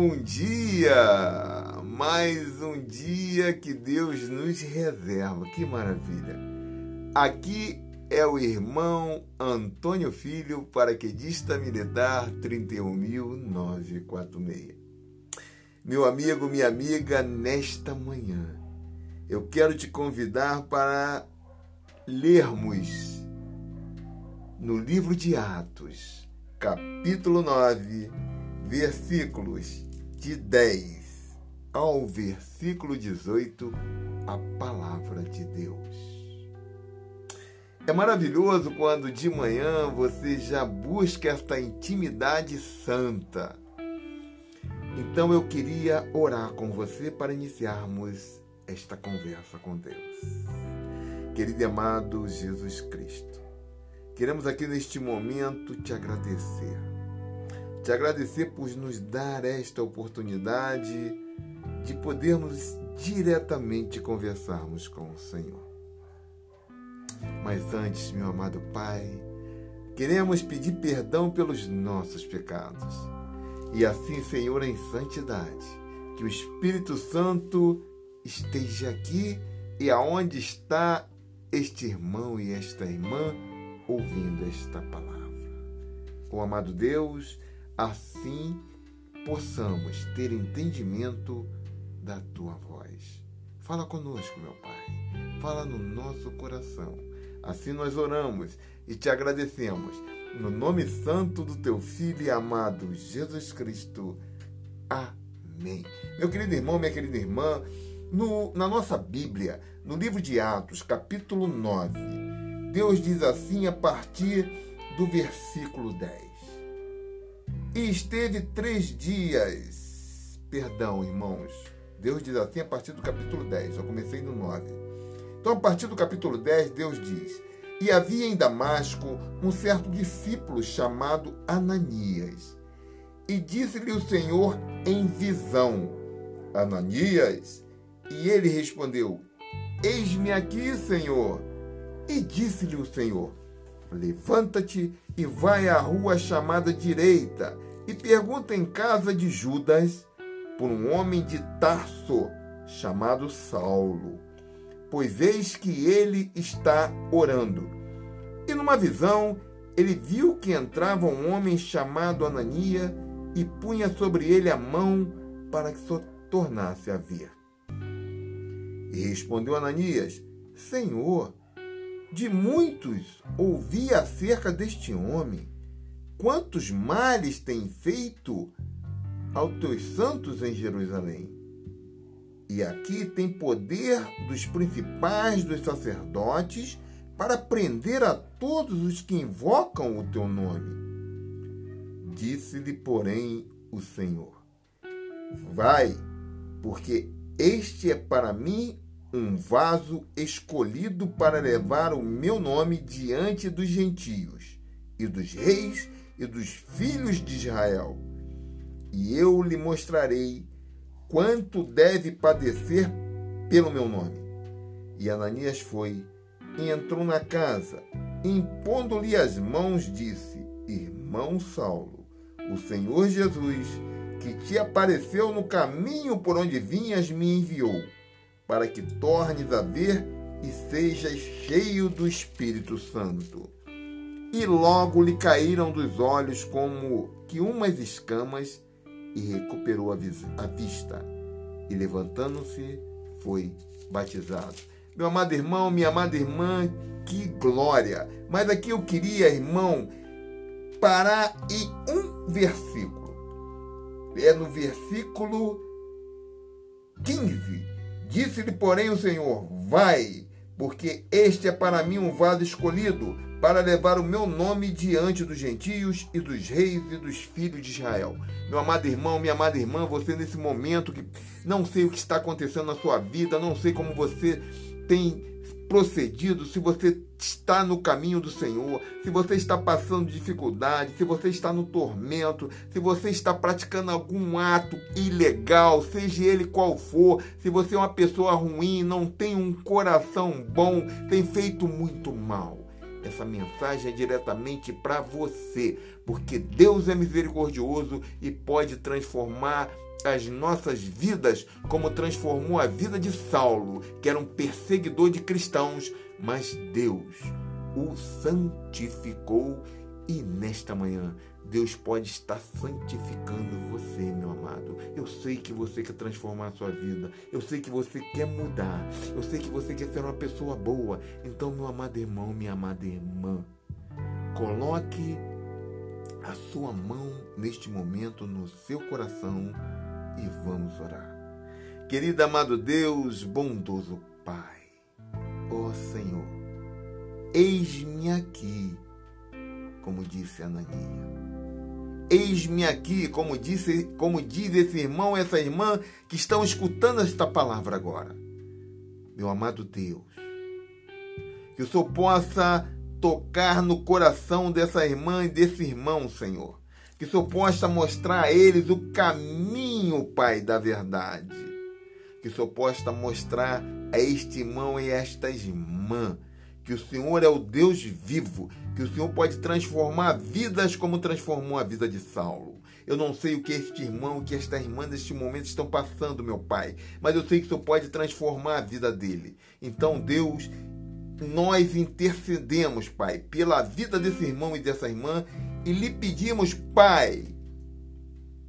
bom dia! Mais um dia que Deus nos reserva. Que maravilha! Aqui é o irmão Antônio Filho, paraquedista militar 31946. Meu amigo, minha amiga, nesta manhã eu quero te convidar para lermos no livro de Atos, capítulo 9, versículos de 10 ao versículo 18, a palavra de Deus. É maravilhoso quando de manhã você já busca esta intimidade santa. Então eu queria orar com você para iniciarmos esta conversa com Deus. Querido e amado Jesus Cristo, queremos aqui neste momento te agradecer. Te agradecer por nos dar esta oportunidade de podermos diretamente conversarmos com o Senhor. Mas antes, meu amado Pai, queremos pedir perdão pelos nossos pecados. E assim, Senhor, em santidade, que o Espírito Santo esteja aqui e aonde está este irmão e esta irmã ouvindo esta palavra. O amado Deus, assim possamos ter entendimento da tua voz. Fala conosco, meu Pai. Fala no nosso coração Assim nós oramos e te agradecemos. No nome santo do teu Filho e amado Jesus Cristo. Amém. Meu querido irmão, minha querida irmã, no, na nossa Bíblia, no livro de Atos, capítulo 9, Deus diz assim a partir do versículo 10. E esteve três dias. Perdão, irmãos. Deus diz assim a partir do capítulo 10. Eu comecei no 9 então, a partir do capítulo 10, Deus diz: E havia em Damasco um certo discípulo chamado Ananias. E disse-lhe o Senhor em visão: Ananias. E ele respondeu: Eis-me aqui, Senhor. E disse-lhe o Senhor: Levanta-te e vai à rua chamada direita e pergunta em casa de Judas por um homem de Tarso chamado Saulo pois eis que ele está orando. E numa visão, ele viu que entrava um homem chamado Anania e punha sobre ele a mão para que se tornasse a ver. E respondeu Ananias: Senhor, de muitos ouvi acerca deste homem, quantos males tem feito aos teus santos em Jerusalém. E aqui tem poder dos principais dos sacerdotes para prender a todos os que invocam o teu nome. Disse-lhe, porém, o Senhor: Vai, porque este é para mim um vaso escolhido para levar o meu nome diante dos gentios e dos reis e dos filhos de Israel. E eu lhe mostrarei quanto deve padecer pelo meu nome. E Ananias foi e entrou na casa, impondo-lhe as mãos, disse: Irmão Saulo, o Senhor Jesus, que te apareceu no caminho por onde vinhas, me enviou, para que tornes a ver e sejas cheio do Espírito Santo. E logo lhe caíram dos olhos como que umas escamas e recuperou a, vista. E levantando-se, foi batizado. Meu amado irmão, minha amada irmã, que glória! Mas aqui eu queria, irmão, parar em um versículo. É no versículo 15. Disse-lhe, porém, o Senhor: Vai, porque este é para mim um vaso escolhido para levar o meu nome diante dos gentios e dos reis e dos filhos de Israel. Meu amado irmão, minha amada irmã, você nesse momento que não sei o que está acontecendo na sua vida, não sei como você tem procedido, se você está no caminho do Senhor, se você está passando dificuldade, se você está no tormento, se você está praticando algum ato ilegal, seja ele qual for, se você é uma pessoa ruim, não tem um coração bom, tem feito muito mal. Essa mensagem é diretamente para você, porque Deus é misericordioso e pode transformar as nossas vidas como transformou a vida de Saulo, que era um perseguidor de cristãos, mas Deus o santificou e nesta manhã Deus pode estar santificando você, meu amado. Eu sei que você quer transformar a sua vida. Eu sei que você quer mudar. Eu sei que você quer ser uma pessoa boa. Então, meu amado irmão, minha amada irmã, coloque a sua mão neste momento no seu coração e vamos orar. Querido amado Deus, bondoso Pai, ó Senhor, eis-me aqui, como disse Anania. Eis-me aqui, como, disse, como diz esse irmão, essa irmã que estão escutando esta palavra agora. Meu amado Deus, que o Senhor possa tocar no coração dessa irmã e desse irmão, Senhor. Que o Senhor possa mostrar a eles o caminho, Pai, da verdade. Que o Senhor possa mostrar a este irmão e a esta irmã que o Senhor é o Deus vivo, que o Senhor pode transformar vidas como transformou a vida de Saulo. Eu não sei o que este irmão, o que esta irmã neste momento estão passando, meu Pai, mas eu sei que o Senhor pode transformar a vida dele. Então, Deus, nós intercedemos, Pai, pela vida desse irmão e dessa irmã e lhe pedimos, Pai,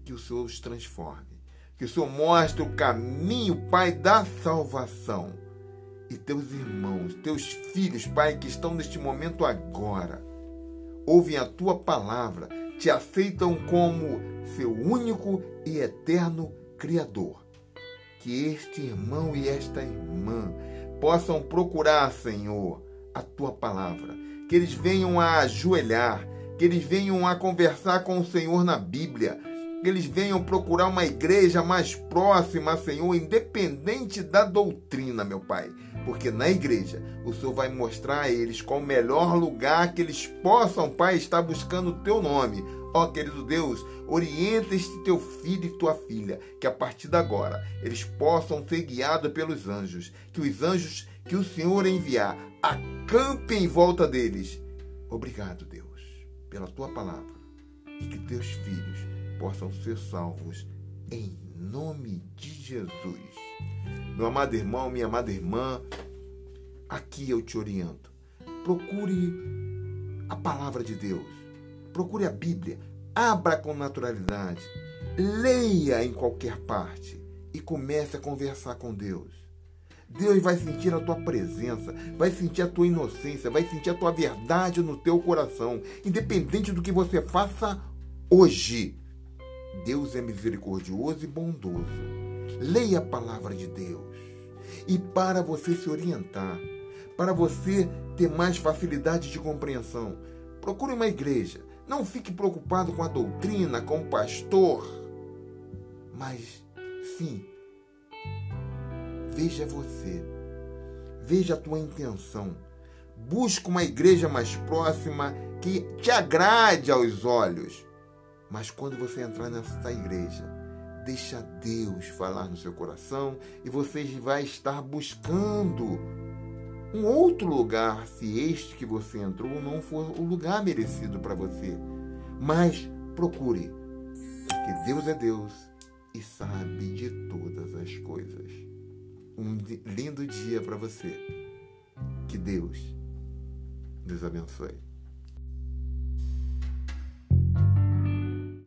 que o Senhor os transforme, que o Senhor mostre o caminho, Pai, da salvação e teus irmãos, teus filhos, Pai, que estão neste momento agora, ouvem a tua palavra, te aceitam como seu único e eterno Criador. Que este irmão e esta irmã possam procurar, Senhor, a tua palavra, que eles venham a ajoelhar, que eles venham a conversar com o Senhor na Bíblia, que eles venham procurar uma igreja mais próxima, Senhor, independente da doutrina, meu Pai. Porque na igreja o Senhor vai mostrar a eles qual o melhor lugar que eles possam, Pai, estar buscando o teu nome. Ó querido Deus, orienta este teu filho e tua filha, que a partir de agora eles possam ser guiados pelos anjos, que os anjos que o Senhor enviar acampem em volta deles. Obrigado, Deus, pela tua palavra e que teus filhos possam ser salvos em nome de Jesus. Meu amado irmão, minha amada irmã, aqui eu te oriento. Procure a palavra de Deus. Procure a Bíblia. Abra com naturalidade. Leia em qualquer parte e comece a conversar com Deus. Deus vai sentir a tua presença, vai sentir a tua inocência, vai sentir a tua verdade no teu coração, independente do que você faça hoje. Deus é misericordioso e bondoso. Leia a palavra de Deus. E para você se orientar, para você ter mais facilidade de compreensão, procure uma igreja. Não fique preocupado com a doutrina, com o pastor. Mas, sim, veja você. Veja a tua intenção. Busque uma igreja mais próxima que te agrade aos olhos mas quando você entrar nessa igreja, deixa Deus falar no seu coração e você vai estar buscando um outro lugar se este que você entrou não for o lugar merecido para você. Mas procure, porque Deus é Deus e sabe de todas as coisas. Um lindo dia para você. Que Deus nos abençoe.